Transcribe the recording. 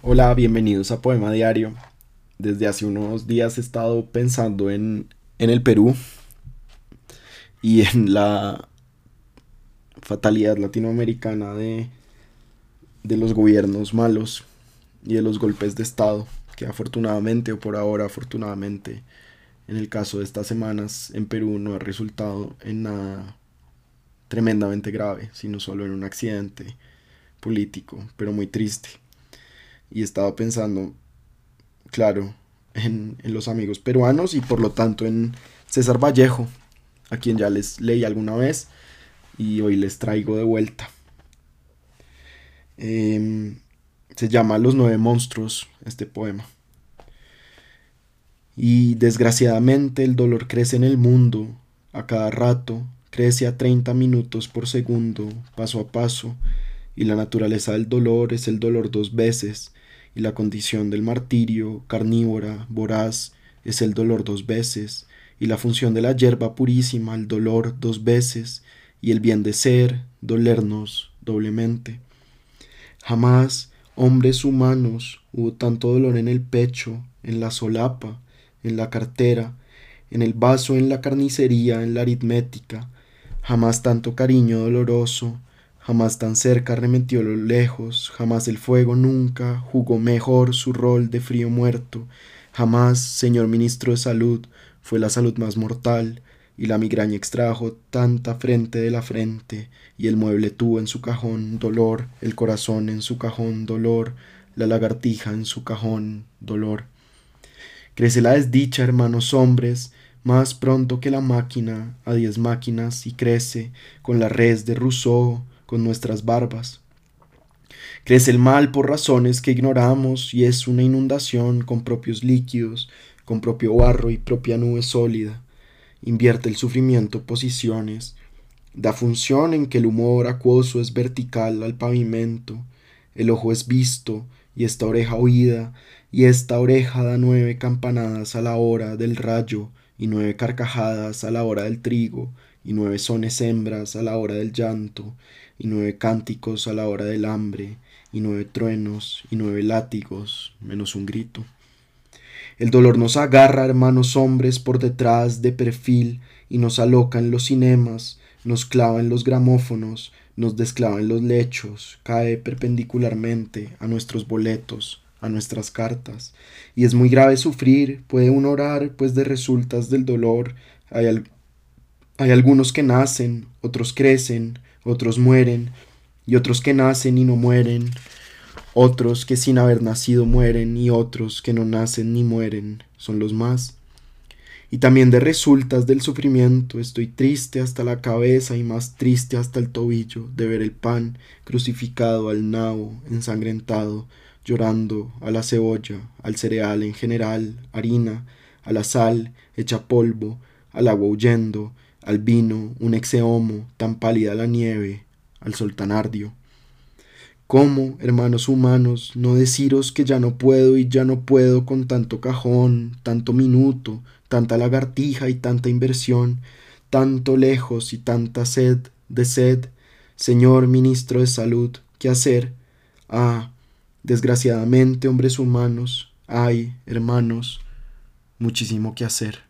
Hola, bienvenidos a Poema Diario. Desde hace unos días he estado pensando en, en el Perú y en la fatalidad latinoamericana de, de los gobiernos malos y de los golpes de Estado, que afortunadamente o por ahora afortunadamente en el caso de estas semanas en Perú no ha resultado en nada tremendamente grave, sino solo en un accidente político, pero muy triste. Y estaba pensando, claro, en, los amigos peruanos y por lo tanto en César Vallejo, a quien ya les leí alguna vez y hoy les traigo de vuelta. Eh, se llama Los nueve monstruos este poema. Y desgraciadamente el dolor crece en el mundo, a cada rato, crece a 30 minutos por segundo, paso a paso, y la naturaleza del dolor es el dolor dos veces, y la condición del martirio, carnívora, voraz, es el dolor dos veces, y la función de la hierba purísima, el dolor dos veces, y el bien de ser, dolernos doblemente. Jamás, hombres humanos, hubo tanto dolor en el pecho, en la solapa, en la cartera, en el vaso, en la carnicería, en la aritmética, jamás tanto cariño doloroso, jamás tan cerca arremetió lo lejos, jamás el fuego nunca jugó mejor su rol de frío muerto, jamás, señor ministro de salud, fue la salud más mortal, y la migraña extrajo tanta frente de la frente, y el mueble tuvo en su cajón dolor, el corazón en su cajón dolor, la lagartija en su cajón dolor. Crece la desdicha, hermanos hombres, más pronto que la máquina, a diez máquinas, y crece con la res de Rousseau, con nuestras barbas. Crece el mal por razones que ignoramos y es una inundación con propios líquidos, con propio barro y propia nube sólida. Invierte el sufrimiento posiciones, da función en que el humor acuoso es vertical al pavimento, el ojo es visto y esta oreja oída, y esta oreja da nueve campanadas a la hora del rayo, y nueve carcajadas a la hora del trigo, y nueve sones hembras a la hora del llanto, y nueve cánticos a la hora del hambre, y nueve truenos, y nueve látigos, menos un grito. El dolor nos agarra, hermanos hombres, por detrás de perfil, y nos aloca en los cinemas, nos clava en los gramófonos, nos desclava en los lechos, cae perpendicularmente a nuestros boletos, a nuestras cartas. Y es muy grave sufrir, puede uno orar, pues de resultas del dolor hay, al hay algunos que nacen, otros crecen, otros mueren, y otros que nacen y no mueren, otros que sin haber nacido mueren, y otros que no nacen ni mueren, son los más. Y también de resultas del sufrimiento estoy triste hasta la cabeza y más triste hasta el tobillo de ver el pan crucificado al nabo ensangrentado, llorando a la cebolla, al cereal en general, harina, a la sal hecha polvo, al agua huyendo, al vino, un exeomo, tan pálida la nieve, al sol tan ardio. ¿Cómo, hermanos humanos, no deciros que ya no puedo y ya no puedo con tanto cajón, tanto minuto, tanta lagartija y tanta inversión, tanto lejos y tanta sed de sed? Señor ministro de salud, ¿qué hacer? Ah, desgraciadamente, hombres humanos, hay, hermanos, muchísimo que hacer.